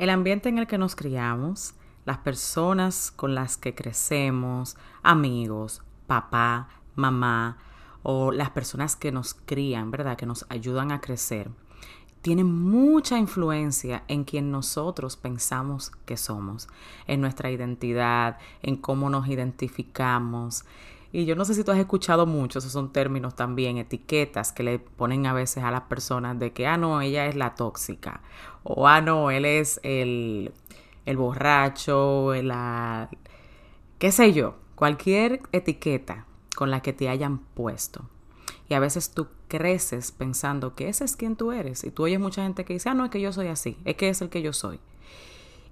El ambiente en el que nos criamos, las personas con las que crecemos, amigos, papá, mamá o las personas que nos crían, ¿verdad? Que nos ayudan a crecer, tienen mucha influencia en quien nosotros pensamos que somos, en nuestra identidad, en cómo nos identificamos. Y yo no sé si tú has escuchado mucho, esos son términos también, etiquetas que le ponen a veces a las personas de que, ah, no, ella es la tóxica, o ah, no, él es el, el borracho, la, qué sé yo, cualquier etiqueta con la que te hayan puesto. Y a veces tú creces pensando que ese es quien tú eres. Y tú oyes mucha gente que dice, ah, no, es que yo soy así, es que es el que yo soy.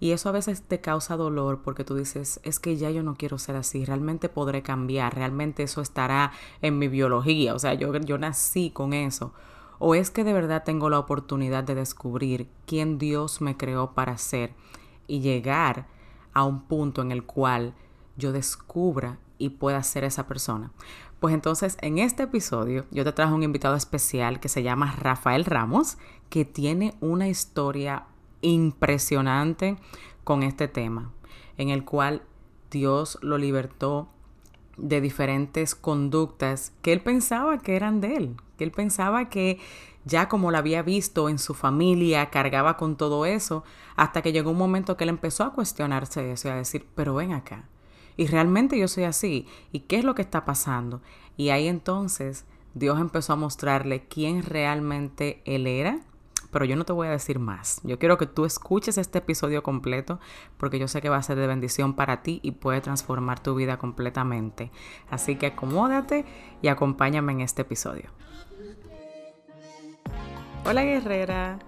Y eso a veces te causa dolor porque tú dices, es que ya yo no quiero ser así, realmente podré cambiar, realmente eso estará en mi biología, o sea, yo, yo nací con eso. O es que de verdad tengo la oportunidad de descubrir quién Dios me creó para ser y llegar a un punto en el cual yo descubra y pueda ser esa persona. Pues entonces en este episodio yo te trajo un invitado especial que se llama Rafael Ramos, que tiene una historia impresionante con este tema, en el cual Dios lo libertó de diferentes conductas que él pensaba que eran de él, que él pensaba que ya como lo había visto en su familia, cargaba con todo eso, hasta que llegó un momento que él empezó a cuestionarse eso y a decir, pero ven acá, y realmente yo soy así, ¿y qué es lo que está pasando? Y ahí entonces Dios empezó a mostrarle quién realmente él era pero yo no te voy a decir más. Yo quiero que tú escuches este episodio completo porque yo sé que va a ser de bendición para ti y puede transformar tu vida completamente. Así que acomódate y acompáñame en este episodio. Hola guerrera.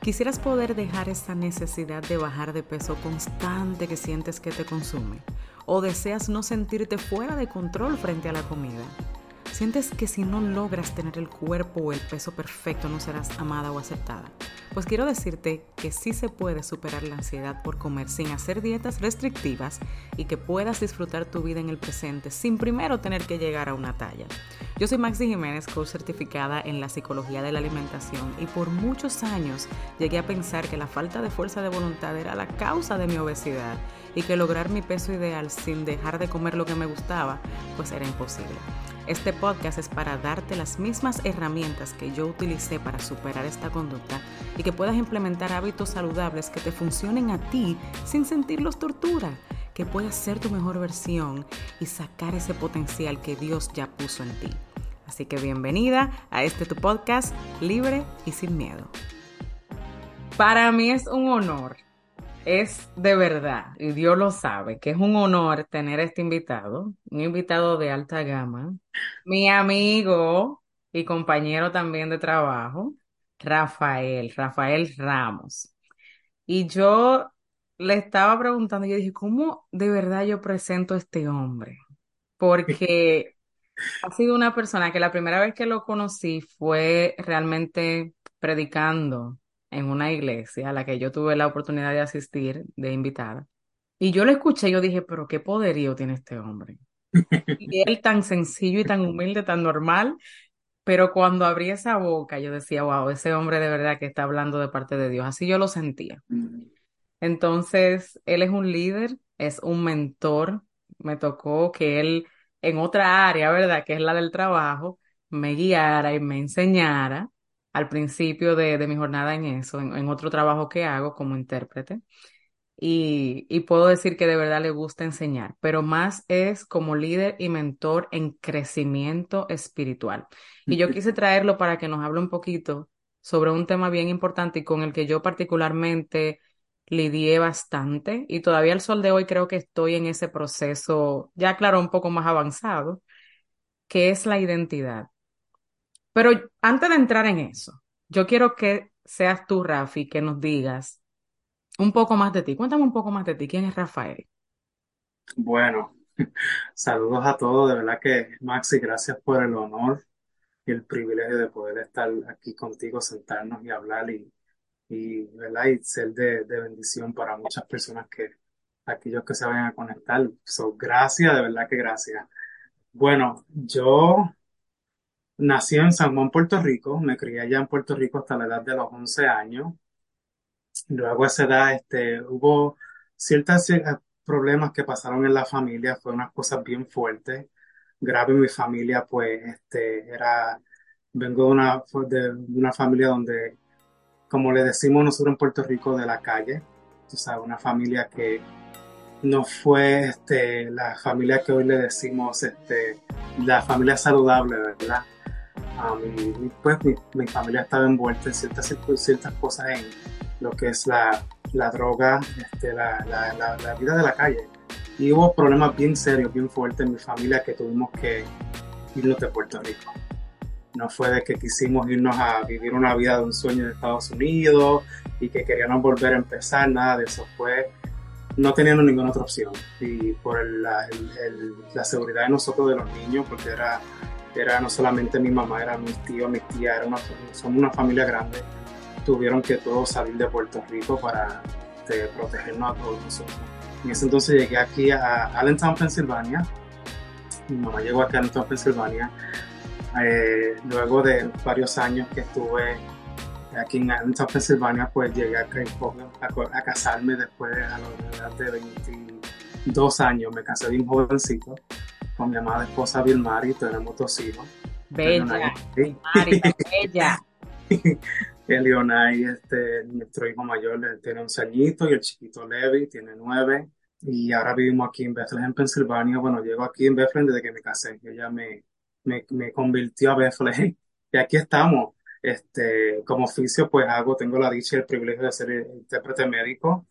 ¿Quisieras poder dejar esa necesidad de bajar de peso constante que sientes que te consume? ¿O deseas no sentirte fuera de control frente a la comida? ¿Sientes que si no logras tener el cuerpo o el peso perfecto no serás amada o aceptada? Pues quiero decirte que sí se puede superar la ansiedad por comer sin hacer dietas restrictivas y que puedas disfrutar tu vida en el presente sin primero tener que llegar a una talla. Yo soy Maxi Jiménez, coach certificada en la psicología de la alimentación y por muchos años llegué a pensar que la falta de fuerza de voluntad era la causa de mi obesidad y que lograr mi peso ideal sin dejar de comer lo que me gustaba pues era imposible. Este podcast es para darte las mismas herramientas que yo utilicé para superar esta conducta y que puedas implementar hábitos saludables que te funcionen a ti sin sentirlos tortura, que puedas ser tu mejor versión y sacar ese potencial que Dios ya puso en ti. Así que bienvenida a este tu podcast libre y sin miedo. Para mí es un honor es de verdad, y Dios lo sabe, que es un honor tener este invitado, un invitado de alta gama, mi amigo y compañero también de trabajo, Rafael, Rafael Ramos. Y yo le estaba preguntando, yo dije, ¿cómo de verdad yo presento a este hombre? Porque ha sido una persona que la primera vez que lo conocí fue realmente predicando en una iglesia a la que yo tuve la oportunidad de asistir de invitada. Y yo lo escuché y yo dije, pero qué poderío tiene este hombre. Y él tan sencillo y tan humilde, tan normal, pero cuando abrí esa boca yo decía, wow, ese hombre de verdad que está hablando de parte de Dios. Así yo lo sentía. Entonces, él es un líder, es un mentor. Me tocó que él en otra área, ¿verdad? Que es la del trabajo, me guiara y me enseñara al principio de, mi jornada en eso, en, otro trabajo que hago como intérprete. Y, y, puedo decir que de verdad le gusta enseñar, pero más es como líder y mentor en crecimiento espiritual. Y yo quise traerlo para que nos hable un poquito sobre un tema bien importante y con el que yo particularmente lidié bastante y todavía al sol de hoy creo que estoy en ese proceso, ya claro, un poco más avanzado, que es la identidad. Pero antes de entrar en eso, yo quiero que seas tú, Rafi, que nos digas un poco más de ti. Cuéntame un poco más de ti. ¿Quién es Rafael? Bueno, saludos a todos. De verdad que, Maxi, gracias por el honor y el privilegio de poder estar aquí contigo, sentarnos y hablar y, y, ¿verdad? y ser de, de bendición para muchas personas que aquellos que se vayan a conectar. So, gracias, de verdad que gracias. Bueno, yo Nací en San Juan, Puerto Rico, me crié allá en Puerto Rico hasta la edad de los 11 años. Luego a esa edad, este, hubo ciertos problemas que pasaron en la familia, fue unas cosas bien fuertes, grave en mi familia, pues, este, era, vengo de una, de una familia donde, como le decimos nosotros en Puerto Rico, de la calle, o sea, una familia que no fue, este, la familia que hoy le decimos, este, la familia saludable, ¿verdad? Um, pues mi, mi, familia estaba envuelta en ciertas, ciertas cosas en lo que es la, la droga, este, la, la, la, vida de la calle. Y hubo problemas bien serios, bien fuertes en mi familia que tuvimos que irnos de Puerto Rico. No fue de que quisimos irnos a vivir una vida de un sueño en Estados Unidos y que queríamos volver a empezar, nada de eso. Fue, no teníamos ninguna otra opción. Y por la, el, la seguridad de nosotros, de los niños, porque era, era no solamente mi mamá, era mis tíos, mis tías, era una, una familia grande tuvieron que todos salir de Puerto Rico para este, protegernos a todos nosotros. En ese entonces llegué aquí a Allentown, Pensilvania. Mi mamá llegó aquí a Allentown, Pensilvania. Eh, luego de varios años que estuve aquí en Allentown, Pensilvania, pues llegué a, a, a casarme después a la edad de 22 años. Me casé bien jovencito con mi amada esposa Vilmar y tenemos dos hijos. Bella, bella. Leonay, este, nuestro hijo mayor, tiene 11 añitos y el chiquito Levi tiene 9. Y ahora vivimos aquí en Bethlehem, Pensilvania. Bueno, llego aquí en Bethlehem desde que me casé. Ella me, me, me convirtió a Bethlehem. Y aquí estamos. Este, como oficio, pues hago, tengo la dicha y el privilegio de ser intérprete médico.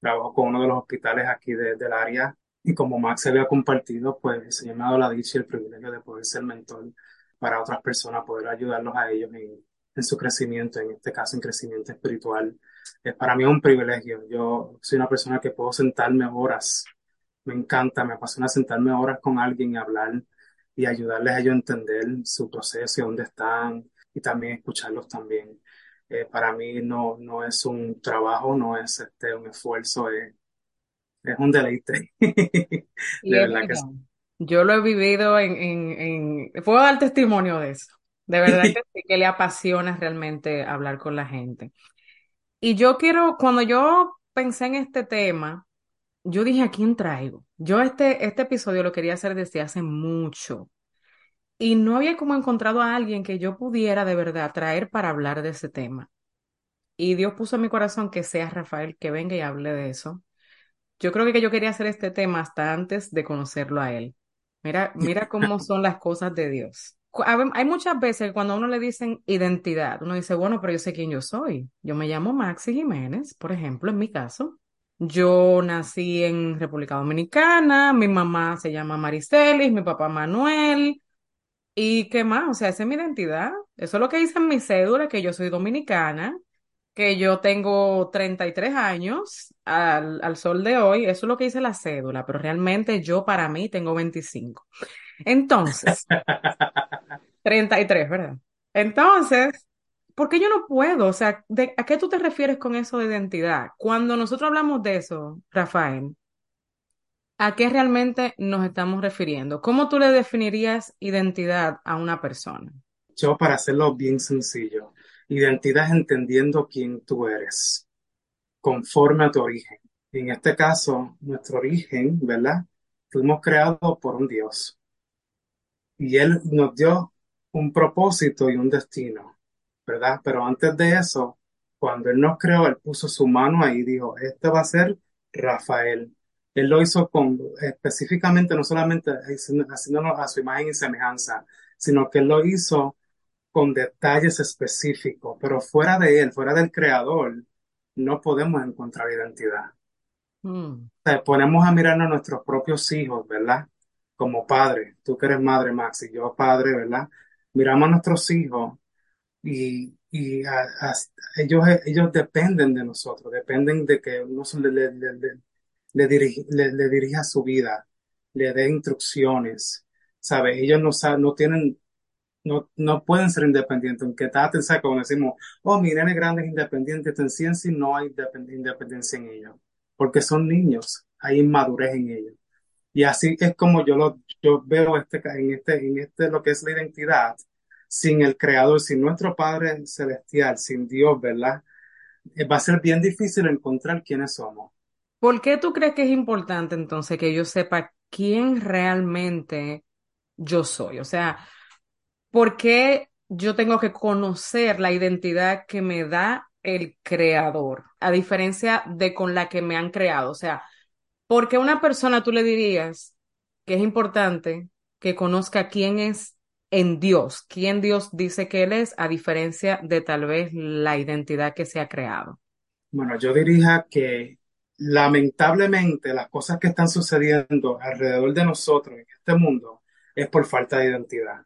Trabajo con uno de los hospitales aquí del área. Y como Max se había compartido, pues se me ha dado la dicha el privilegio de poder ser mentor para otras personas, poder ayudarlos a ellos en, su crecimiento, en este caso en crecimiento espiritual. es para mí un privilegio. Yo soy una persona que puedo sentarme horas. Me encanta, me apasiona sentarme horas con alguien y hablar y ayudarles a ellos a entender su proceso y dónde están y también escucharlos también. Eh, para mí no, no es un trabajo, no es este, un esfuerzo, es, es un deleite. de verdad que Yo lo he vivido en, en, en, puedo dar testimonio de eso. De verdad que sí que le apasiona realmente hablar con la gente. Y yo quiero, cuando yo pensé en este tema, yo dije, ¿a quién traigo? Yo este, este episodio lo quería hacer desde hace mucho. Y no había como encontrado a alguien que yo pudiera de verdad traer para hablar de ese tema. Y Dios puso en mi corazón que sea Rafael que venga y hable de eso. Yo creo que yo quería hacer este tema hasta antes de conocerlo a él. Mira, mira cómo son las cosas de Dios hay muchas veces cuando a uno le dicen identidad, uno dice, bueno, pero yo sé quién yo soy. Yo me llamo Maxi Jiménez, por ejemplo, en mi caso. Yo nací en República Dominicana, mi mamá se llama Maricelis, mi papá Manuel. ¿Y qué más? O sea, esa es mi identidad. Eso es lo que dice en mi cédula, que yo soy dominicana, que yo tengo 33 años al, al sol de hoy. Eso es lo que dice la cédula, pero realmente yo para mí tengo 25. Entonces, 33, ¿verdad? Entonces, ¿por qué yo no puedo? O sea, ¿a qué tú te refieres con eso de identidad? Cuando nosotros hablamos de eso, Rafael, ¿a qué realmente nos estamos refiriendo? ¿Cómo tú le definirías identidad a una persona? Yo, para hacerlo bien sencillo, identidad es entendiendo quién tú eres, conforme a tu origen. En este caso, nuestro origen, ¿verdad? Fuimos creados por un Dios. Y Él nos dio un propósito y un destino, ¿verdad? Pero antes de eso, cuando Él nos creó, Él puso su mano ahí y dijo, este va a ser Rafael. Él lo hizo con, específicamente, no solamente haciéndolo a su imagen y semejanza, sino que Él lo hizo con detalles específicos, pero fuera de Él, fuera del Creador, no podemos encontrar identidad. Mm. ponemos a mirarnos a nuestros propios hijos, ¿verdad? Como padre, tú que eres madre, Max, y yo padre, ¿verdad? miramos a nuestros hijos y, y ellos, ellos dependen de nosotros, dependen de que uno le, le, le, le, dirija su vida, le dé instrucciones, ¿sabe? Ellos no, no tienen, no, no pueden ser independientes, aunque está pensando como decimos, oh, mi nene grande es independiente, en ciencia no hay independencia en ellos, porque son niños, hay inmadurez en ellos. Y así es como yo lo yo veo este, en este, en este lo que es la identidad, sin el Creador, sin nuestro Padre Celestial, sin Dios, ¿verdad? eh, va a ser bien difícil encontrar quiénes somos. ¿Por qué tú crees que es importante entonces que yo sepa quién realmente yo soy? O sea, ¿por qué yo tengo que conocer la identidad que me da el creador, a diferencia de con la que me han creado? O sea, ¿por qué una persona tú le dirías que es importante que conozca quién es en Dios, quién Dios dice que Él es, a diferencia de tal vez la identidad que se ha creado? Bueno, yo diría que lamentablemente las cosas que están sucediendo alrededor de nosotros en este mundo es por falta de identidad.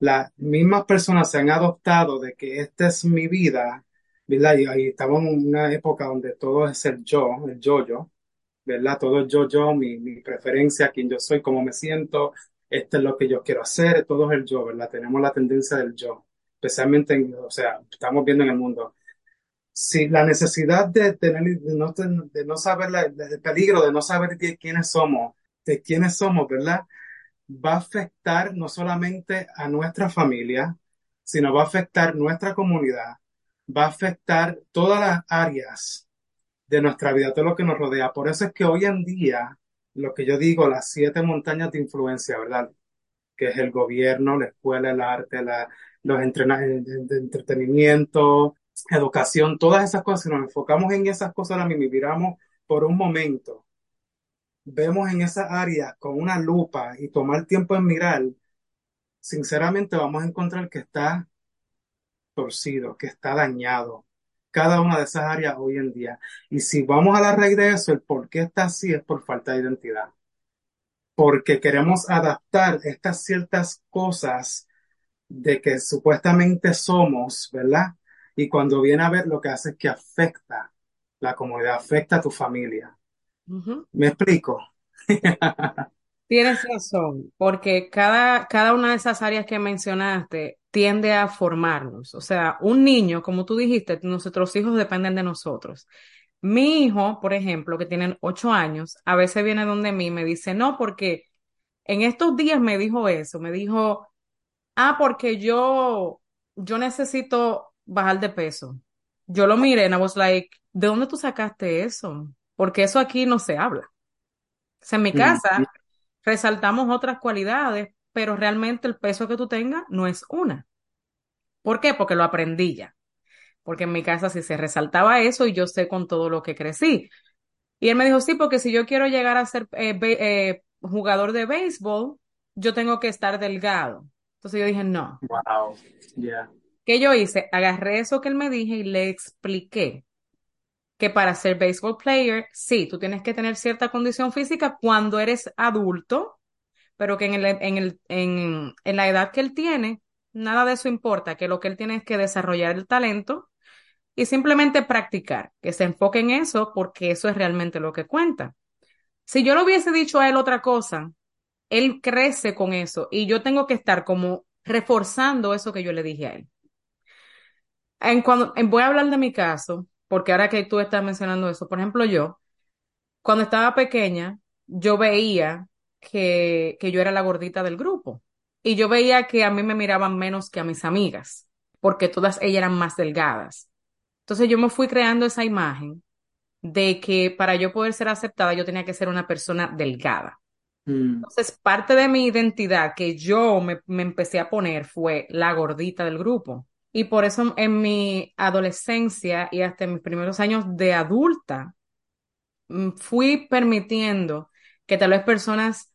Las mismas personas se han adoptado de que esta es mi vida, ¿verdad? Y ahí estamos en una época donde todo es el yo, el yo-yo, ¿verdad? Todo es yo-yo, mi, mi preferencia, quién yo soy, cómo me siento, esto es lo que yo quiero hacer, todo es el yo, ¿verdad? Tenemos la tendencia del yo, especialmente, en, o sea, estamos viendo en el mundo si la necesidad de tener, de no, de no saber el peligro de no saber qui- quiénes somos, de quiénes somos, ¿verdad? Va a afectar no solamente a nuestra familia, sino va a afectar nuestra comunidad, va a afectar todas las áreas de nuestra vida, todo lo que nos rodea. Por eso es que hoy en día, lo que yo digo, las siete montañas de influencia, ¿verdad? Que es el gobierno, la escuela, el arte, la, los entrena- educación, todas esas cosas, si nos enfocamos en esas cosas ahora mismo y miramos por un momento, vemos en esas áreas con una lupa y tomar tiempo en mirar, sinceramente vamos a encontrar que está torcido, que está dañado, cada una de esas áreas hoy en día. Y si vamos a la raíz de eso, el por qué está así es por falta de identidad, porque queremos adaptar estas ciertas cosas de que supuestamente somos, ¿verdad? Y cuando viene a ver lo que hace es que afecta la comunidad, afecta a tu familia. ¿Me explico? Tienes razón, porque cada, cada una de esas áreas que mencionaste tiende a formarnos. O sea, un niño, como tú dijiste, nuestros hijos dependen de nosotros. Mi hijo, por ejemplo, que tiene ocho años, a veces viene donde mí y me dice, no, porque en estos días me dijo eso, me dijo, ah, porque yo, yo necesito bajar de peso. Yo lo miré and I was like, ¿de dónde tú sacaste eso? Porque eso aquí no se habla. O sea, en mi Mm, casa resaltamos otras cualidades, pero realmente el peso que tú tengas no es una. ¿Por qué? Porque lo aprendí ya. Porque en mi casa sí se resaltaba eso y yo sé con todo lo que crecí. Y él me dijo, sí, porque si yo quiero llegar a ser eh, eh, jugador de béisbol, yo tengo que estar delgado. Entonces yo dije, no. wow, yeah. ¿Qué yo hice? Agarré eso que él me dije y le expliqué que para ser baseball player, sí, tú tienes que tener cierta condición física cuando eres adulto, pero que en el, en el, en, en la edad que él tiene, nada de eso importa, que lo que él tiene es que desarrollar el talento y simplemente practicar, que se enfoque en eso porque eso es realmente lo que cuenta. Si yo le hubiese dicho a él otra cosa, él crece con eso y yo tengo que estar como reforzando eso que yo le dije a él. En cuando, en- voy a hablar de mi caso, porque ahora que tú estás mencionando eso, por ejemplo, yo, cuando estaba pequeña, yo veía que, que yo era la gordita del grupo y yo veía que a mí me miraban menos que a mis amigas, porque todas ellas eran más delgadas. Entonces yo me fui creando esa imagen de que para yo poder ser aceptada yo tenía que ser una persona delgada. Mm, Entonces parte de mi identidad que yo me, me empecé a poner fue la gordita del grupo. Y por eso en mi adolescencia y hasta en mis primeros años de adulta, mm, fui permitiendo que tal vez personas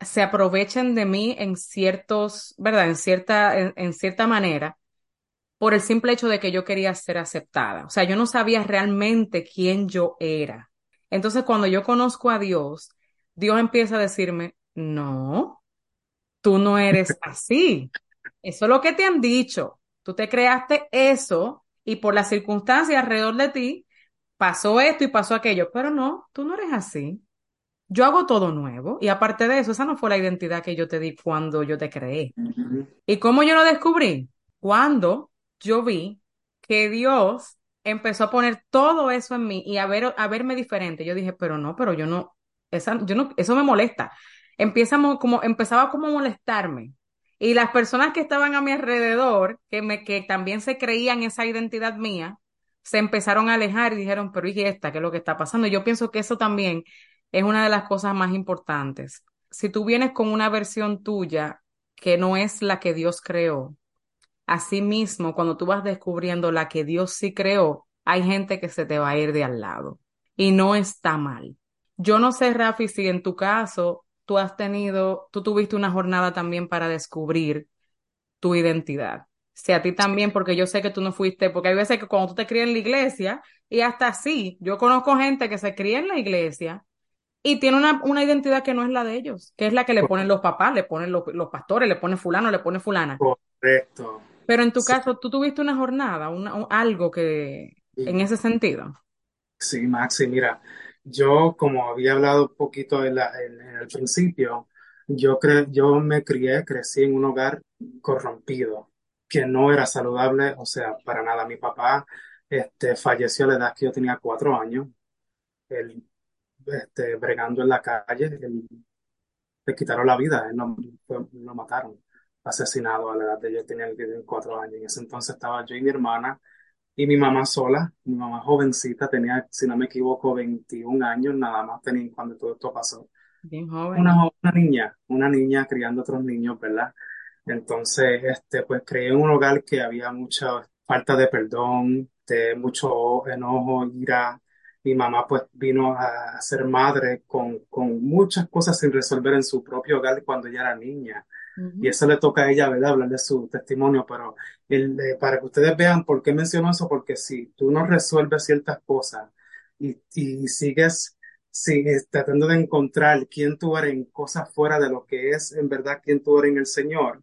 se aprovechen de mí en ciertos, ¿verdad? En cierta, en, en cierta manera, por el simple hecho de que yo quería ser aceptada. O sea, yo no sabía realmente quién yo era. Entonces, cuando yo conozco a Dios, Dios empieza a decirme, no, tú no eres así. Eso es lo que te han dicho. Tú te creaste eso y por las circunstancias alrededor de ti pasó esto y pasó aquello, pero no, tú no eres así. Yo hago todo nuevo y aparte de eso, esa no fue la identidad que yo te di cuando yo te creé. ¿Y cómo yo lo descubrí? Cuando yo vi que Dios empezó a poner todo eso en mí y a ver, a verme diferente. Yo dije, pero no, pero yo no, esa, yo no, eso me molesta. Empieza mo- como, empezaba como a molestarme. Y las personas que estaban a mi alrededor, que me, que también se creían esa identidad mía, se empezaron a alejar y dijeron, pero ¿y? ¿Qué es lo que está pasando? Yo pienso que eso también es una de las cosas más importantes. Si tú vienes con una versión tuya que no es la que Dios creó, asimismo, cuando tú vas descubriendo la que Dios sí creó, hay gente que se te va a ir de al lado. Y no está mal. Yo no sé, Rafi, si en tu caso tú has tenido, tú tuviste una jornada también para descubrir tu identidad. Si a ti también, porque yo sé que tú no fuiste, porque hay veces que cuando tú te crías en la iglesia, y hasta así, yo conozco gente que se cría en la iglesia y tiene una, una identidad que no es la de ellos, que es la que le ponen los papás, le ponen los, los pastores, le ponen fulano, le ponen fulana. Correcto. Pero en tu caso, tú tuviste una jornada, una, algo que, en ese sentido. Sí, Maxi, mira, yo como había hablado un poquito en, el principio, yo, cre yo me crié, crecí en un hogar corrompido, que no era saludable, o sea, para nada. Mi papá este, falleció a la edad que yo tenía cuatro años, él, este, bregando en la calle, él, le quitaron la vida, él lo, lo mataron, asesinado a la edad de yo tenía cuatro años. En ese entonces estaba yo y mi hermana y mi mamá sola, mi mamá jovencita, tenía, si no me equivoco, 21 años nada más tenía cuando todo esto pasó. Bien joven. Una, una niña, una niña criando otros niños, ¿verdad? Entonces, este, pues creí en un hogar que había mucha falta de perdón, de mucho enojo, ira. Mi mamá pues vino a ser madre con, con muchas cosas sin resolver en su propio hogar cuando ella era niña. Y eso le toca a ella, ¿verdad? Hablar de su testimonio, pero el, eh, para que ustedes vean por qué menciono eso, porque si tú no resuelves ciertas cosas y, y sigues tratando de encontrar quién tú eres en cosas fuera de lo que es en verdad quién tú eres en el Señor,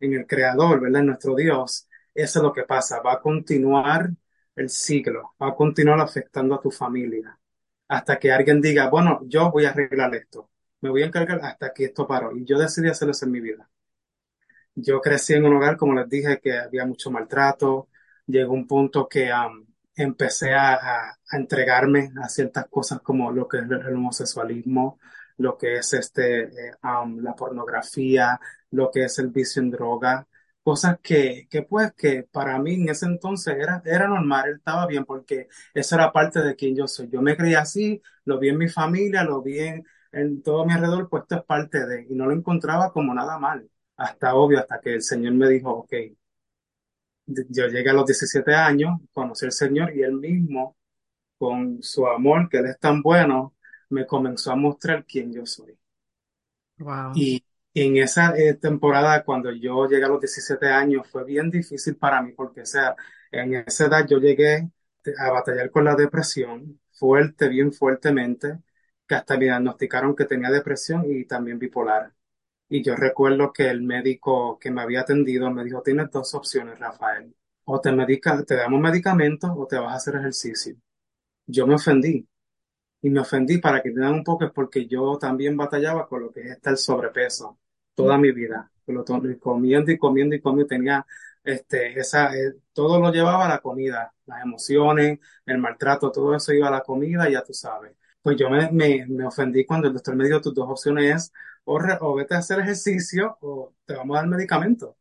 en el Creador, ¿verdad? En nuestro Dios, eso es lo que pasa. Va a continuar el siglo, va a continuar afectando a tu familia, hasta que alguien diga, bueno, yo voy a arreglar esto me voy a encargar hasta que esto paró. Y yo decidí hacerlo en mi vida. Yo crecí en un hogar, como les dije, que había mucho maltrato. Llegó un punto que um, empecé a, a, entregarme a ciertas cosas como lo que es el homosexualismo, lo que es este, eh, um, la pornografía, lo que es el vicio en droga, cosas que, que pues que para mí en ese entonces era, era normal, estaba bien porque eso era parte de quien yo soy. Yo me creía así, lo vi en mi familia, lo vi en, en todo mi alrededor, pues esto es parte de, y no lo encontraba como nada mal, hasta obvio, hasta que el Señor me dijo, ok, yo llegué a los 17 años, conocí al Señor y él mismo, con su amor, que él es tan bueno, me comenzó a mostrar quién yo soy. Wow. Y en esa eh, temporada, cuando yo llegué a los 17 años, fue bien difícil para mí, porque o sea, en esa edad yo llegué a batallar con la depresión fuerte, bien fuertemente que hasta me diagnosticaron que tenía depresión y también bipolar. Y yo recuerdo que el médico que me había atendido me dijo, tienes dos opciones, Rafael. O te, medica, te damos medicamentos o te vas a hacer ejercicio. Yo me ofendí. Y me ofendí para que tengan un poco es porque yo también batallaba con lo que es estar sobrepeso toda mi vida. Comiendo y comiendo y comiendo tenía este, esa, eh, todo lo llevaba a la comida, las emociones, el maltrato, todo eso iba a la comida, ya tú sabes pues yo me, me, me, ofendí cuando el doctor me dijo tus dos opciones es o, o, vete a hacer ejercicio o te vamos a dar medicamento.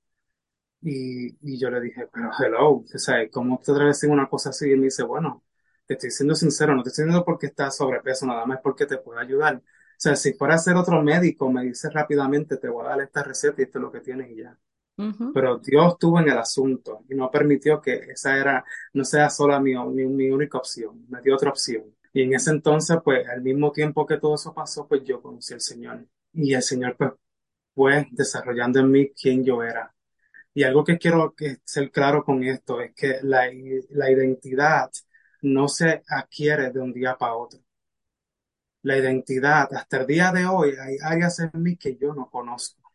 Y, y yo le dije, pero hello, o sea, ¿cómo te atreves a decir una cosa así? Y él me dice, bueno, te estoy siendo sincero, no te estoy diciendo porque estás sobrepeso, nada más porque te puedo ayudar. O sea, si fuera a ser otro médico, me dice rápidamente, te voy a dar esta receta y esto es lo que tienes y ya. Pero Dios estuvo en el asunto y no permitió que esa era, no sea sola mi, mi, mi única opción, me dio otra opción. Y en ese entonces, pues, al mismo tiempo que todo eso pasó, pues yo conocí al Señor. Y el Señor, pues, fue desarrollando en mí quién yo era. Y algo que quiero ser claro con esto es que la, la identidad no se adquiere de un día para otro. La identidad, hasta el día de hoy, hay áreas en mí que yo no conozco.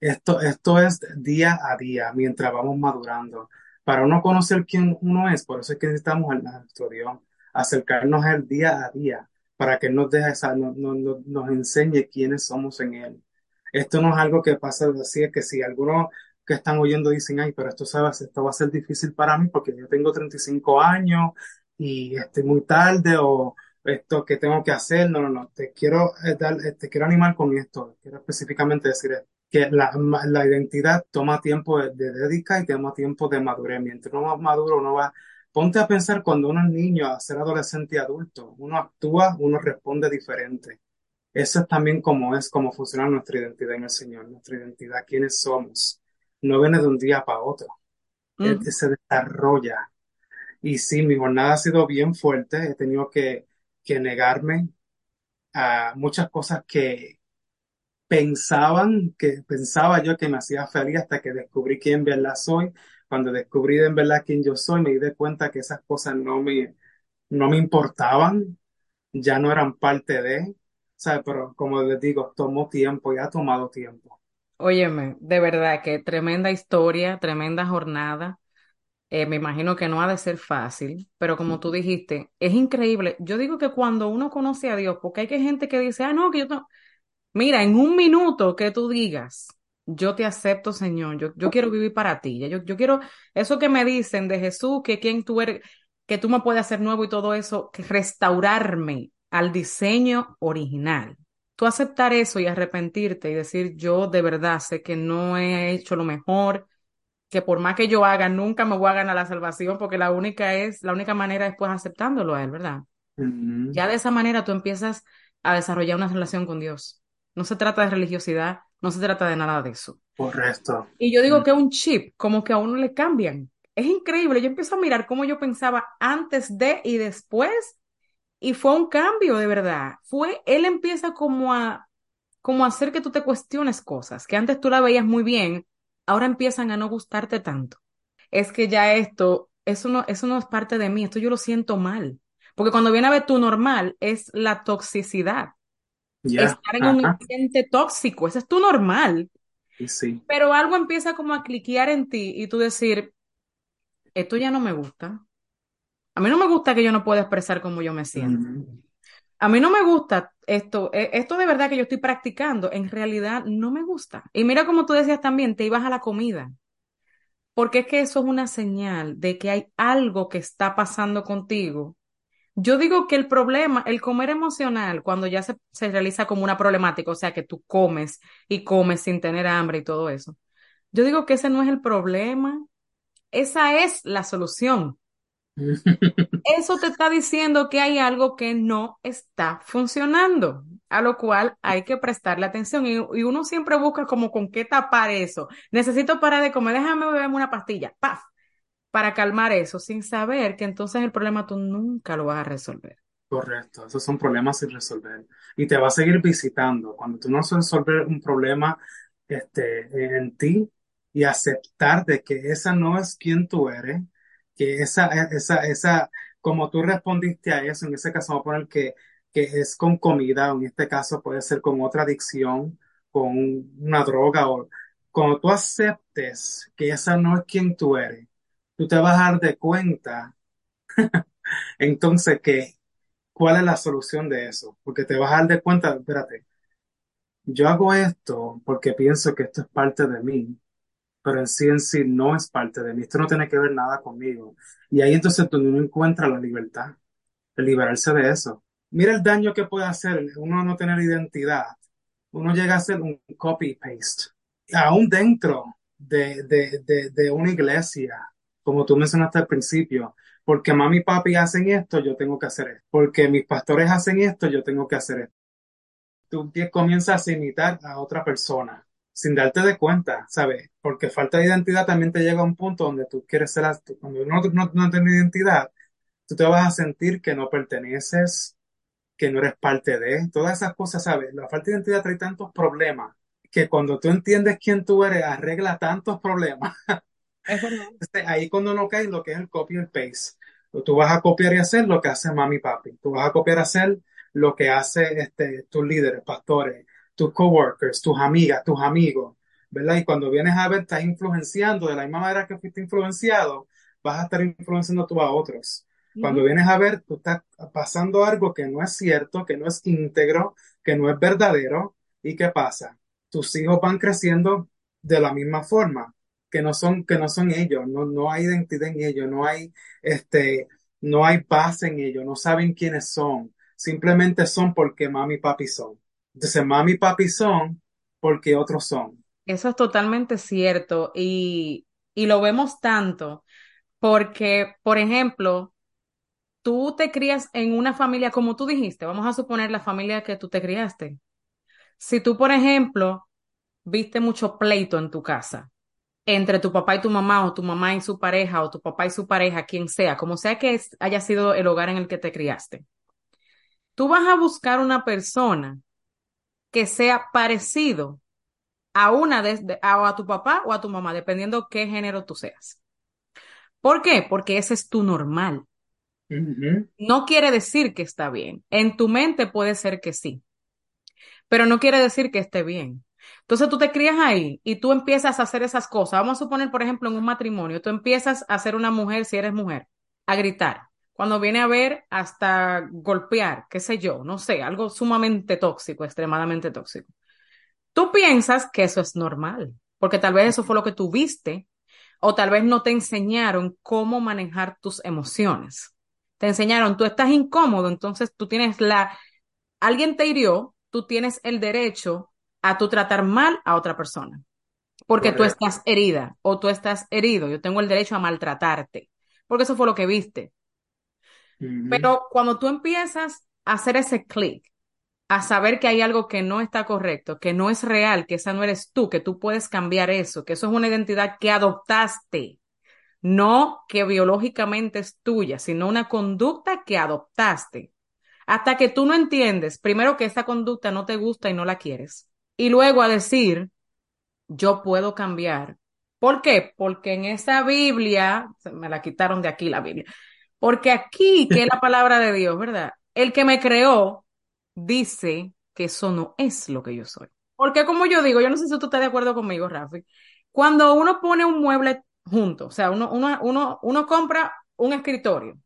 Esto, esto es día a día, mientras vamos madurando. Para uno conocer quién uno es, por eso es que necesitamos a nuestro Dios acercarnos al día a día para que nos deje, nos, nos, nos enseñe quiénes somos en Él. Esto no es algo que pasa así, es que si algunos que están oyendo dicen, ay, pero esto, sabes, esto va a ser difícil para mí porque yo tengo 35 años y estoy muy tarde o esto que tengo que hacer, no, no, no, te quiero eh, dar, eh, te quiero animar con esto, quiero específicamente decir que la, la identidad toma tiempo de, de dedicar y toma tiempo de madurez. Mientras uno más maduro, uno va ponte a pensar cuando uno es niño a ser adolescente y adulto, uno actúa, uno responde diferente. Eso es también como es, cómo funciona nuestra identidad en el Señor, nuestra identidad, quiénes somos. No viene de un día para otro, es que se desarrolla. Y sí, mi jornada ha sido bien fuerte, he tenido que, que negarme a muchas cosas que pensaban, que pensaba yo que me hacía feliz hasta que descubrí quién verdad soy. Cuando descubrí en verdad quién yo soy, me di cuenta que esas cosas no me, no me importaban, ya no eran parte de, ¿sabes? Pero como les digo, tomó tiempo y ha tomado tiempo. Óyeme, de verdad que tremenda historia, tremenda jornada. Eh, me imagino que no ha de ser fácil, pero como tú dijiste, es increíble. Yo digo que cuando uno conoce a Dios, porque hay que gente que dice, ah, no, que yo no. Mira, en un minuto que tú digas, yo te acepto, Señor, yo, yo quiero vivir para ti. Yo, yo quiero, eso que me dicen de Jesús, que quien tú eres, que tú me puedes hacer nuevo y todo eso, que restaurarme al diseño original. Tú aceptar eso y arrepentirte y decir, yo de verdad sé que no he hecho lo mejor, que por más que yo haga, nunca me voy a ganar la salvación, porque la única es, la única manera es pues aceptándolo a él, ¿verdad? Ya de esa manera tú empiezas a desarrollar una relación con Dios. No se trata de religiosidad, no se trata de nada de eso. Correcto. Y yo digo Mm, que es un chip, como que a uno le cambian. Es increíble. Yo empiezo a mirar cómo yo pensaba antes de y después, y fue un cambio de verdad. Fue, él empieza como a, como a hacer que tú te cuestiones cosas, que antes tú la veías muy bien, ahora empiezan a no gustarte tanto. Es que ya esto, eso no, eso no es parte de mí, esto yo lo siento mal. Porque cuando viene a ver tu normal, es la toxicidad Estar en un ambiente tóxico, ese es tu normal, sí. pero algo empieza como a cliquear en ti y tú decir, esto ya no me gusta. A mí no me gusta que yo no pueda expresar cómo yo me siento. A mí no me gusta esto, e- esto de verdad que yo estoy practicando, en realidad no me gusta. Y mira como tú decías también, te ibas a la comida, porque es que eso es una señal de que hay algo que está pasando contigo. Yo digo que el problema, el comer emocional, cuando ya se, se realiza como una problemática, o sea, que tú comes y comes sin tener hambre y todo eso, yo digo que ese no es el problema, esa es la solución. Eso te está diciendo que hay algo que no está funcionando, a lo cual hay que prestarle atención y, y uno siempre busca como con qué tapar eso. Necesito parar de comer, déjame beberme una pastilla, ¡paf! Para calmar eso, sin saber que entonces el problema tú nunca lo vas a resolver. Correcto, esos son problemas sin resolver. Y te va a seguir visitando. Cuando tú no resolver un problema este, en ti y aceptar de que esa no es quien tú eres, que esa, esa, esa, como tú respondiste a eso, en ese caso vamos a poner que, que es con comida, o en este caso puede ser con otra adicción, con una droga, o cuando tú aceptes que esa no es quien tú eres, tú te vas a dar de cuenta entonces que ¿Cuál es la solución de eso? Porque te vas a dar de cuenta, espérate, yo hago esto porque pienso que esto es parte de mí, pero en sí en sí no es parte de mí, esto no tiene que ver nada conmigo. Y ahí entonces donde uno encuentra la libertad, el liberarse de eso. Mira el daño que puede hacer uno no tener identidad. Uno llega a hacer un copy-paste, aún dentro de, de, de, de una iglesia, como tú mencionaste al principio porque mami y papi hacen esto, yo tengo que hacer esto. Porque mis pastores hacen esto, yo tengo que hacer esto. Tú comienzas a imitar a otra persona sin darte de cuenta, ¿sabes? Porque falta de identidad también te llega a un punto donde tú quieres ser, cuando no, no, no tienes identidad, tú te vas a sentir que no perteneces, que no eres parte de, todas esas cosas, ¿sabes? La falta de identidad trae tantos problemas que cuando tú entiendes quién tú eres, arregla tantos problemas Es. Este, ahí cuando no cae lo que es el copy and paste. Tú vas a copiar y hacer lo que hace mami y papi. Tú vas a copiar y hacer lo que hace este, tus líderes, pastores, tus coworkers, tus amigas, tus amigos, ¿verdad? Y cuando vienes a ver, estás influenciando de la misma manera que fuiste influenciado, vas a estar influenciando tú a otros. Cuando vienes a ver, tú estás pasando algo que no es cierto, que no es íntegro, que no es verdadero. ¿Y qué pasa? Tus hijos van creciendo de la misma forma que no son, que no son ellos, no, no hay identidad en ellos, no hay, este, no hay base en ellos, no saben quiénes son, simplemente son porque mami y papi son. Entonces, mami y papi son porque otros son. Eso es totalmente cierto y, y lo vemos tanto. Porque, por ejemplo, tú te crías en una familia, como tú dijiste, vamos a suponer la familia que tú te criaste. Si tú, por ejemplo, viste mucho pleito en tu casa entre tu papá y tu mamá, o tu mamá y su pareja, o tu papá y su pareja, quien sea, como sea que haya sido el hogar en el que te criaste, tú vas a buscar una persona que sea parecido a una de, a, a tu papá o a tu mamá, dependiendo qué género tú seas. ¿Por qué? Porque ese es tu normal. No quiere decir que está bien. En tu mente puede ser que sí, pero no quiere decir que esté bien. Entonces tú te crías ahí y tú empiezas a hacer esas cosas. Vamos a suponer, por ejemplo, en un matrimonio, tú empiezas a ser una mujer, si eres mujer, a gritar. Cuando viene a ver, hasta golpear, qué sé yo, no sé, algo sumamente tóxico, extremadamente tóxico. Tú piensas que eso es normal, porque tal vez eso fue lo que tú viste, o tal vez no te enseñaron cómo manejar tus emociones. Te enseñaron, tú estás incómodo, entonces tú tienes la, alguien te hirió, tú tienes el derecho a tú tratar mal a otra persona, porque tú estás herida o tú estás herido, yo tengo el derecho a maltratarte, porque eso fue lo que viste. Pero cuando tú empiezas a hacer ese clic, a saber que hay algo que no está correcto, que no es real, que esa no eres tú, que tú puedes cambiar eso, que eso es una identidad que adoptaste, no que biológicamente es tuya, sino una conducta que adoptaste. Hasta que tú no entiendes, primero que esa conducta no te gusta y no la quieres, y luego a decir, yo puedo cambiar. ¿Por qué? Porque en esa Biblia, me la quitaron de aquí la Biblia, porque aquí, que es la palabra de Dios, ¿verdad? El que me creó dice que eso no es lo que yo soy. Porque como yo digo, yo no sé si tú estás de acuerdo conmigo, Rafi, cuando uno pone un mueble junto, o sea, uno, uno, uno, uno compra un escritorio,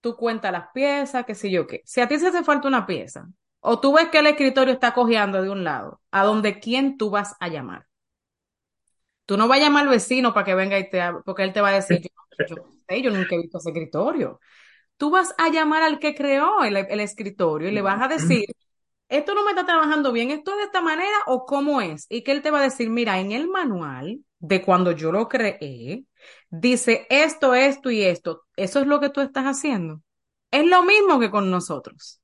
tú cuentas las piezas, qué sé yo qué. Si a ti se hace falta una pieza, o tú ves que el escritorio está cojeando de un lado, ¿a donde quién tú vas a llamar? Tú no vas a llamar al vecino para que venga y te porque él te va a decir, yo, yo nunca he visto ese escritorio. Tú vas a llamar al que creó el, el escritorio y le vas a decir, esto no me está trabajando bien, esto es de esta manera o cómo es. Y que él te va a decir, mira, en el manual de cuando yo lo creé, dice esto, esto y esto. Eso es lo que tú estás haciendo. Es lo mismo que con nosotros.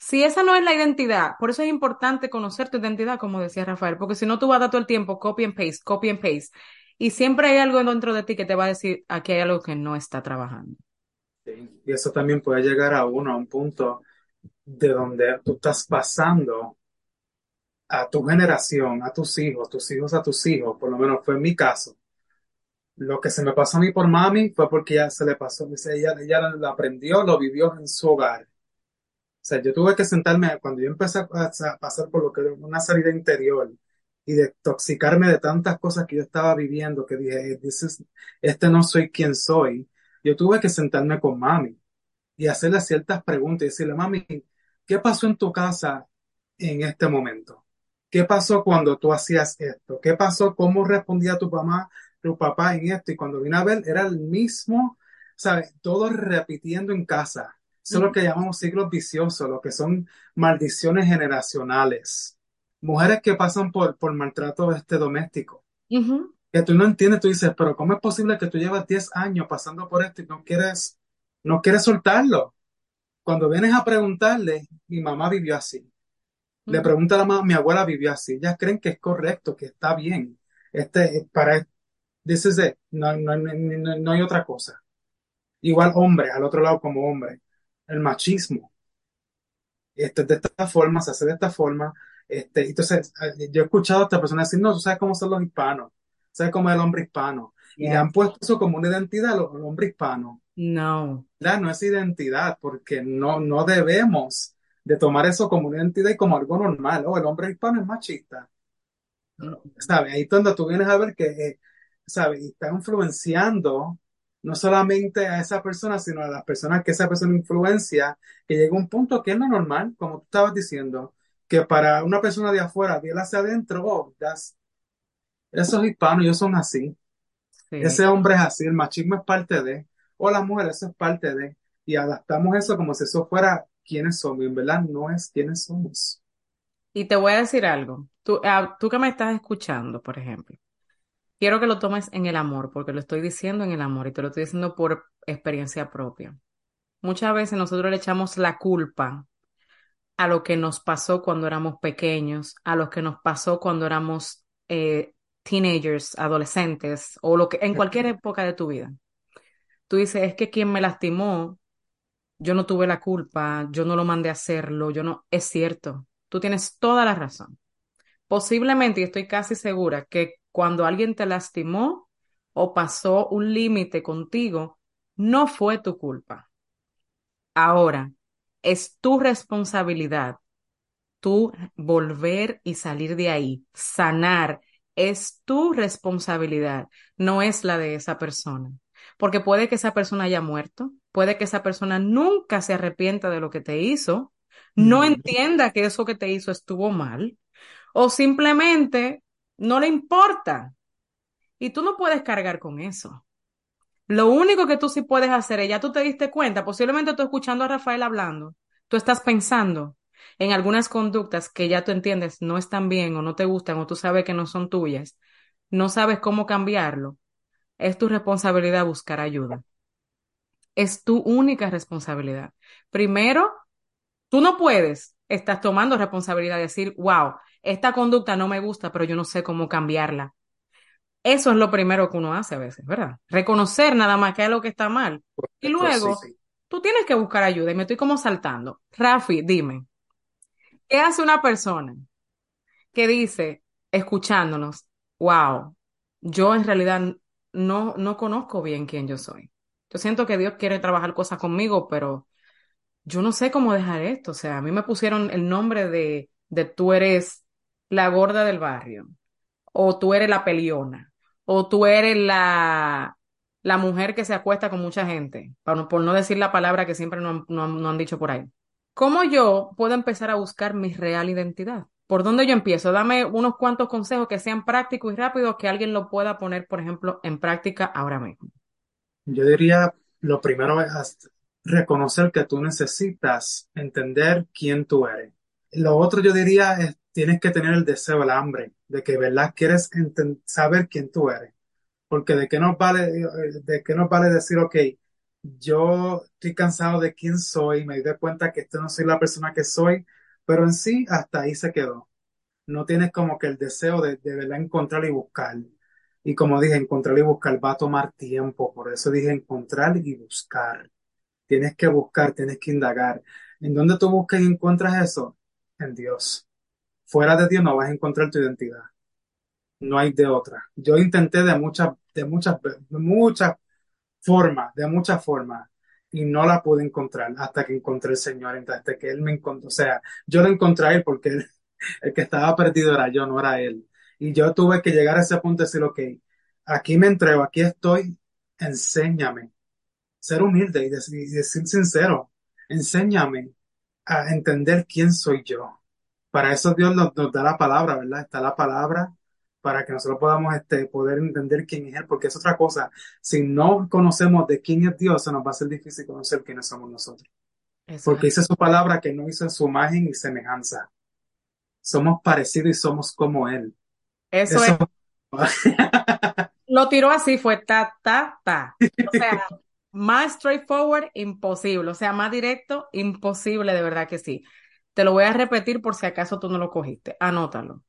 Si esa no es la identidad, por eso es importante conocer tu identidad, como decía Rafael, porque si no tú vas a dar todo el tiempo copy and paste, copy and paste, y siempre hay algo dentro de ti que te va a decir, aquí hay algo que no está trabajando. Y eso también puede llegar a uno, a un punto de donde tú estás pasando a tu generación, a tus hijos, tus hijos a tus hijos, por lo menos fue en mi caso. Lo que se me pasó a mí por mami fue porque ya se le pasó, ella, ella lo aprendió, lo vivió en su hogar. O sea, yo tuve que sentarme, cuando yo empecé a, pasar por lo que era una salida interior y de toxicarme de tantas cosas que yo estaba viviendo, que dije, "This is- este no soy quien soy, yo tuve que sentarme con mami y hacerle ciertas preguntas y decirle, mami, ¿qué pasó en tu casa en este momento? ¿Qué pasó cuando tú hacías esto? ¿Qué pasó? ¿Cómo respondía tu mamá, tu papá en esto? Y cuando vine a ver, era el mismo, ¿sabes? Todo repitiendo en casa. Eso es lo Ujú, que llamamos ciclos viciosos, lo que son maldiciones generacionales. Mujeres que pasan por, por maltrato este doméstico. Que tú no entiendes, tú dices, pero ¿cómo es posible que tú llevas 10 años pasando por esto y no quieres, no quieres soltarlo? Cuando vienes a preguntarle, mi mamá vivió así. Le pregunta a la mamá, mi abuela vivió así. Ellas creen que es correcto, que está bien. Este, para, this is it. No, no, no, no- no hay otra cosa. Igual hombre, al otro lado como hombre. El machismo. Este, de esta forma, se hace de esta forma. Este, entonces, eh, yo he escuchado a esta persona decir, no, tú sabes cómo son los hispanos. Sabes cómo es el hombre hispano. Y le han puesto eso como una identidad al hombre hispano. No. ¿verdad? No es identidad, porque no, no debemos de tomar eso como una identidad y como algo normal. Oh, el hombre hispano es machista, ¿sabes? Ahí es donde tú vienes a ver que, eh, ¿sabes? Y está influenciando no solamente a esa persona, sino a las personas que esa persona influencia, que llega un punto que es lo normal, como tú estabas diciendo, que para una persona de afuera, viene hacia adentro, oh, that's- esos hispanos, ellos son así. Sí. Ese hombre es así, el machismo es parte de, o la mujer, eso es parte de, y adaptamos eso como si eso fuera quienes somos, y en verdad no es quienes somos. Y te voy a decir algo. Tú, ah, tú que me estás escuchando, por ejemplo. Quiero que lo tomes en el amor, porque lo estoy diciendo en el amor y te lo estoy diciendo por experiencia propia. Muchas veces nosotros le echamos la culpa a lo que nos pasó cuando éramos pequeños, a lo que nos pasó cuando éramos eh, teenagers, adolescentes o lo que en cualquier época de tu vida. Tú dices, es que quien me lastimó, yo no tuve la culpa, yo no lo mandé a hacerlo, yo no, es cierto, tú tienes toda la razón. Posiblemente, y estoy casi segura, que cuando alguien te lastimó o pasó un límite contigo, no fue tu culpa. Ahora, es tu responsabilidad tú volver y salir de ahí, sanar, es tu responsabilidad, no es la de esa persona. Porque puede que esa persona haya muerto, puede que esa persona nunca se arrepienta de lo que te hizo, no entienda que eso que te hizo estuvo mal, o simplemente no le importa. Y tú no puedes cargar con eso. Lo único que tú sí puedes hacer es, ya tú te diste cuenta, posiblemente tú escuchando a Rafael hablando, tú estás pensando en algunas conductas que ya tú entiendes no están bien o no te gustan o tú sabes que no son tuyas, no sabes cómo cambiarlo, es tu responsabilidad buscar ayuda. Es tu única responsabilidad. Primero, tú no puedes, estás tomando responsabilidad de decir, wow, esta conducta no me gusta, pero yo no sé cómo cambiarla. Eso es lo primero que uno hace a veces, ¿verdad? Reconocer nada más que es lo que está mal. Y luego, tú tienes que buscar ayuda. Y me estoy como saltando. Rafi, dime, ¿qué hace una persona que dice, escuchándonos, wow, yo en realidad no, no conozco bien quién yo soy? Yo siento que Dios quiere trabajar cosas conmigo, pero yo no sé cómo dejar esto. O sea, a mí me pusieron el nombre de, de tú eres la gorda del barrio, o tú eres la peliona o tú eres la, la mujer que se acuesta con mucha gente, por, por no decir la palabra que siempre no, no, han dicho por ahí. ¿Cómo yo puedo empezar a buscar mi real identidad? ¿Por dónde yo empiezo? Dame unos cuantos consejos que sean prácticos y rápidos que alguien lo pueda poner, por ejemplo, en práctica ahora mismo. Yo diría, lo primero es reconocer que tú necesitas entender quién tú eres. Lo otro yo diría es tienes que tener el deseo, el hambre, de que verdad quieres saber quién tú eres. Porque de qué nos vale, de qué nos vale decir, ok, yo estoy cansado de quién soy, me di cuenta que esto no soy la persona que soy, pero en sí hasta ahí se quedó. No tienes como que el deseo de, de verdad encontrar y buscar. Y como dije, encontrar y buscar va a tomar tiempo, por eso dije encontrar y buscar. Tienes que buscar, tienes que indagar. ¿En dónde tú buscas y encuentras eso? En Dios fuera de Dios no vas a encontrar tu identidad. No hay de otra. Yo intenté de muchas, de muchas, de muchas formas, de muchas formas, y no la pude encontrar hasta que encontré el Señor, hasta que Él me encontró. O sea, yo lo encontré a Él porque el que estaba perdido era yo, no era Él. Y yo tuve que llegar a ese punto de decir, ok, aquí me entrego, aquí estoy, enséñame. Ser humilde y decir, y decir sincero, enséñame a entender quién soy yo para eso Dios nos, da la palabra, ¿verdad? Está la palabra para que nosotros podamos este, poder entender quién es Él, porque es otra cosa. Si no conocemos de quién es Dios, se nos va a ser difícil conocer quiénes somos nosotros. Porque dice su palabra que no hizo en su imagen y semejanza. Somos parecidos y somos como Él. Eso, es. Lo tiró así, fue ta, ta, ta. O sea, más straightforward, imposible. O sea, más directo, imposible, de verdad que sí. Te lo voy a repetir por si acaso tú no lo cogiste. Anótalo.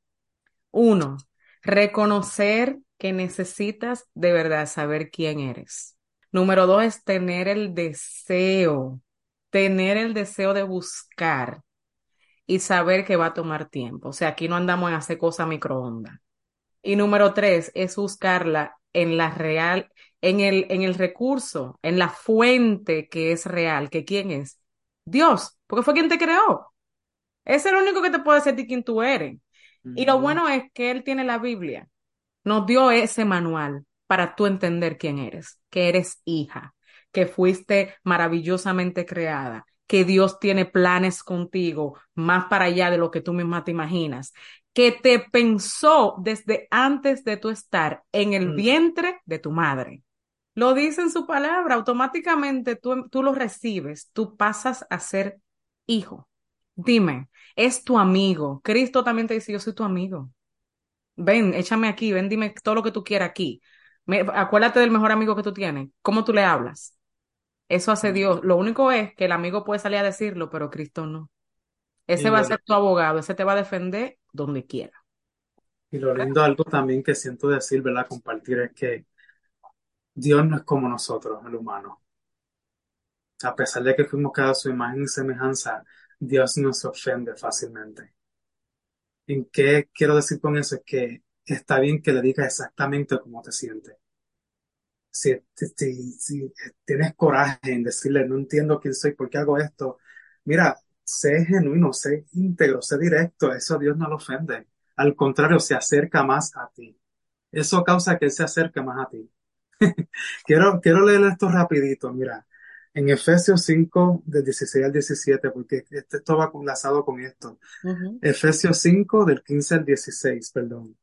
Uno, reconocer que necesitas de verdad saber quién eres. Número dos es tener el deseo, tener el deseo de buscar y saber que va a tomar tiempo. O sea, aquí no andamos en hacer cosas microondas. Y número tres es buscarla en la real, en el, en el recurso, en la fuente que es real, que quién es. Dios, porque fue quien te creó. Es el único que te puede decir quién tú eres. Y lo bueno es que Él tiene la Biblia. Nos dio ese manual para tú entender quién eres, que eres hija, que fuiste maravillosamente creada, que Dios tiene planes contigo más para allá de lo que tú misma te imaginas, que te pensó desde antes de tu estar en el vientre de tu madre. Lo dice en su palabra, automáticamente tú, tú lo recibes, tú pasas a ser hijo. Dime, es tu amigo. Cristo también te dice, yo soy tu amigo. Ven, échame aquí, ven, dime todo lo que tú quieras aquí. Me- acuérdate del mejor amigo que tú tienes. ¿Cómo tú le hablas? Eso hace Dios. Lo único es que el amigo puede salir a decirlo, pero Cristo no. Y Ese va a ser tu abogado, ese te va a defender donde quiera. y lo lindo, algo también que siento decir, ¿verdad? Compartir es que Dios no es como nosotros, el humano. A pesar de que fuimos creados a su imagen y semejanza, Dios no se ofende fácilmente. ¿En qué quiero decir con eso? Es que está bien que le digas exactamente cómo te sientes. Si, si, tienes coraje en decirle, no entiendo quién soy, por qué hago esto, mira, sé genuino, sé íntegro, sé directo, eso Dios no lo ofende. Al contrario, se acerca más a ti. Eso causa que Él se acerque más a ti. Quiero, quiero leer esto rapidito, mira, en Efesios 5, del 16 al 17, porque este- esto va enlazado con esto. Ujú. Efesios 5, del 15 al 16, perdón.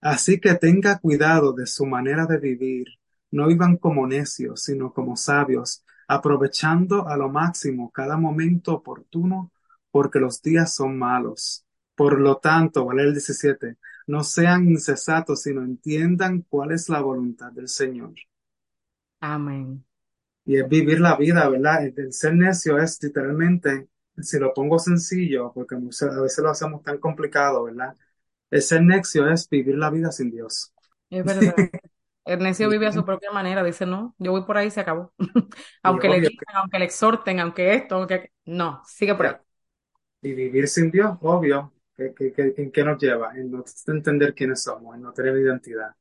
Así que tenga cuidado de su manera de vivir. No vivan como necios, sino como sabios, aprovechando a lo máximo cada momento oportuno, porque los días son malos. Por lo tanto, vale el 17, no sean insensatos, sino entiendan cuál es la voluntad del Señor. Amén. Y es vivir la vida, ¿verdad? El, el ser necio es literalmente, si lo pongo sencillo, porque muchas- a veces lo hacemos tan complicado, ¿verdad? El ser necio es vivir la vida sin Dios. Es verdad. El necio Y, vive a su propia manera. Dice, no, yo voy por ahí, se acabó. y Aunque le digan, aunque le exhorten, aunque esto, aunque... No, sigue por ahí. y vivir sin Dios, obvio, que, que, que- ¿en qué nos lleva? En no entender quiénes somos, en no tener identidad.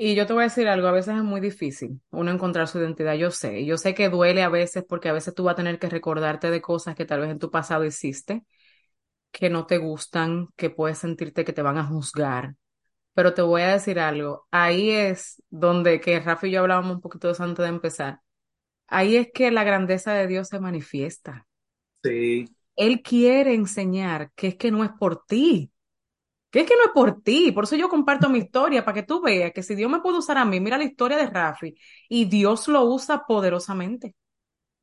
Y yo te voy a decir algo, a veces es muy difícil uno encontrar su identidad, yo sé, yo sé que duele a veces porque a veces tú vas a tener que recordarte de cosas que tal vez en tu pasado hiciste, que no te gustan, que puedes sentirte que te van a juzgar, pero te voy a decir algo, ahí es donde que Rafa y yo hablábamos un poquito de eso antes de empezar, ahí es que la grandeza de Dios se manifiesta. Sí, Él quiere enseñar que es que no es por ti, que es que no es por ti, por eso yo comparto mi historia, para que tú veas que si Dios me puede usar a mí, mira la historia de Rafi, y Dios lo usa poderosamente.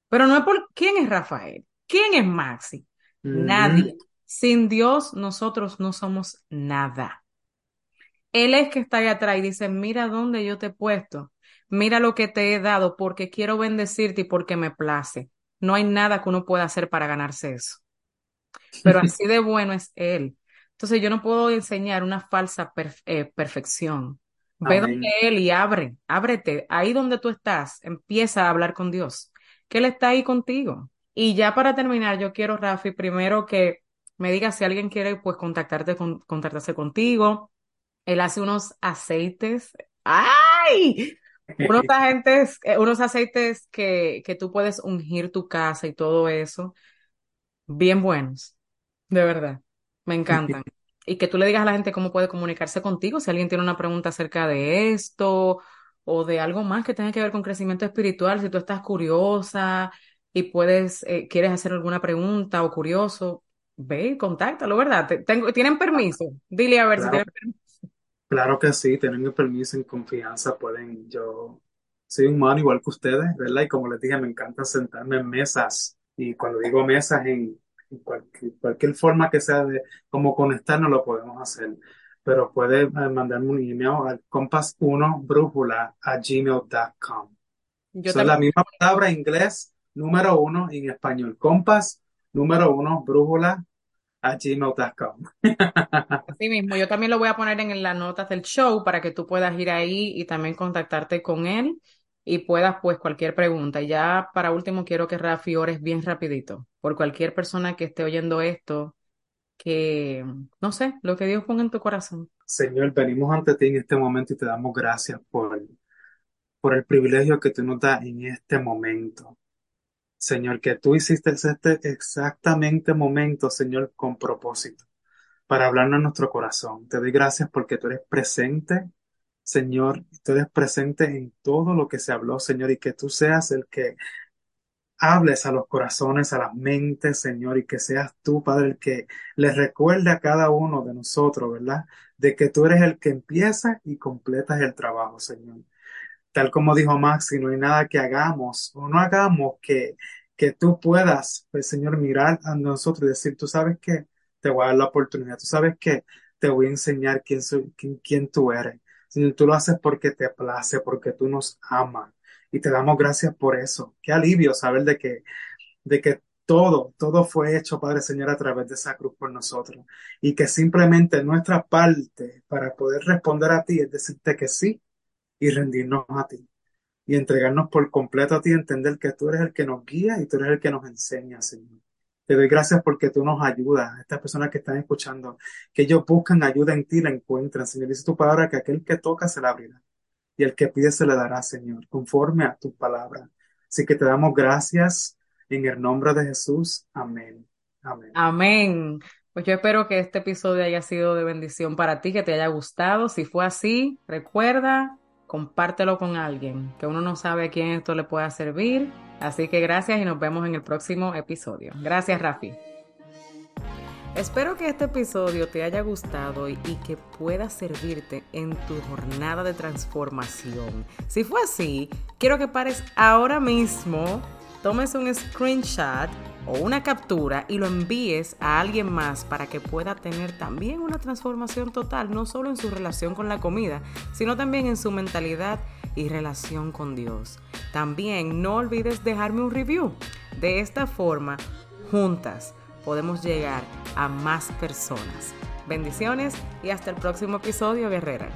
Pero no es por quién es Rafael, quién es Maxi, nadie. Sin Dios nosotros no somos nada. Él es que está ahí atrás y dice, mira dónde yo te he puesto, mira lo que te he dado porque quiero bendecirte y porque me place. No hay nada que uno pueda hacer para ganarse eso pero así de bueno es Él. Entonces yo no puedo enseñar una falsa eh, perfección. Ve donde. Él y abre, ábrete. Ahí donde tú estás, empieza a hablar con Dios, que Él está ahí contigo. Y ya para terminar, yo quiero, Rafi, primero que me digas si alguien quiere, pues, contactarte con, contactarse contigo. Él hace unos aceites. ¡Ay! Unos agentes, eh, unos aceites que, que tú puedes ungir tu casa y todo eso. Bien buenos. De verdad, me encantan. Y que tú le digas a la gente cómo puede comunicarse contigo, si alguien tiene una pregunta acerca de esto o de algo más que tenga que ver con crecimiento espiritual, si tú estás curiosa y puedes, eh, quieres hacer alguna pregunta o curioso, ve y contáctalo, ¿verdad? Te- tengo, ¿tienen permiso? Dile a ver si Claro, tienen permiso. claro que sí, tienen el permiso en confianza, pueden, yo soy humano igual que ustedes, ¿verdad? Y como les dije, me encanta sentarme en mesas, y cuando digo mesas, en cualquier, cualquier forma que sea de cómo conectarnos, lo podemos hacer. Pero puede eh, mandarme un email al compas1 brújula a gmail.com. Son la misma palabra en inglés, número uno en español. Compas, número uno, brújula a gmail.com. así mismo, yo también lo voy a poner en las notas del show para que tú puedas ir ahí y también contactarte con él y puedas pues cualquier pregunta. Y ya para último quiero que Rafi ores bien rapidito por cualquier persona que esté oyendo esto, que no sé, lo que Dios ponga en tu corazón. Señor, venimos ante ti en este momento y te damos gracias por, por el privilegio que tú nos das en este momento. Señor, que tú hiciste este exactamente momento, Señor, con propósito, para hablarnos a nuestro corazón. Te doy gracias porque tú eres presente, Señor, tú eres presente en todo lo que se habló, Señor, y que tú seas el que hables a los corazones, a las mentes, Señor, y que seas tú, Padre, el que les recuerde a cada uno de nosotros, ¿verdad? De que tú eres el que empieza y completas el trabajo, Señor. Tal como dijo Maxi, no hay nada que hagamos o no hagamos que, que tú puedas, pues, Señor, mirar a nosotros y decir, tú sabes que te voy a dar la oportunidad, tú sabes que te voy a enseñar quién, soy, quién, quién tú eres. Tú lo haces porque te place, porque tú nos amas. Y te damos gracias por eso. Qué alivio saber de que, de que todo, todo fue hecho, Padre Señor, a través de esa cruz por nosotros. Y que simplemente nuestra parte para poder responder a ti es decirte que sí y rendirnos a ti. Y entregarnos por completo a ti, entender que tú eres el que nos guía y tú eres el que nos enseña, Señor. Te doy gracias porque tú nos ayudas, estas personas que están escuchando, que ellos buscan ayuda en ti, la encuentran. Señor, dice tu palabra que aquel que toca se la abrirá y el que pide se le dará, Señor, conforme a tu palabra. Así que te damos gracias en el nombre de Jesús. Amén. Amén. Amén. Pues yo espero que este episodio haya sido de bendición para ti, que te haya gustado. Si fue así, recuerda, compártelo con alguien, que uno no sabe a quién esto le pueda servir. Así que gracias y nos vemos en el próximo episodio. Gracias, Rafi. Espero que este episodio te haya gustado y, que pueda servirte en tu jornada de transformación. Si fue así, quiero que pares ahora mismo, tomes un screenshot o una captura y lo envíes a alguien más para que pueda tener también una transformación total, no solo en su relación con la comida, sino también en su mentalidad y relación con Dios. También no olvides dejarme un review. De esta forma, juntas podemos llegar a más personas. Bendiciones y hasta el próximo episodio, guerrera.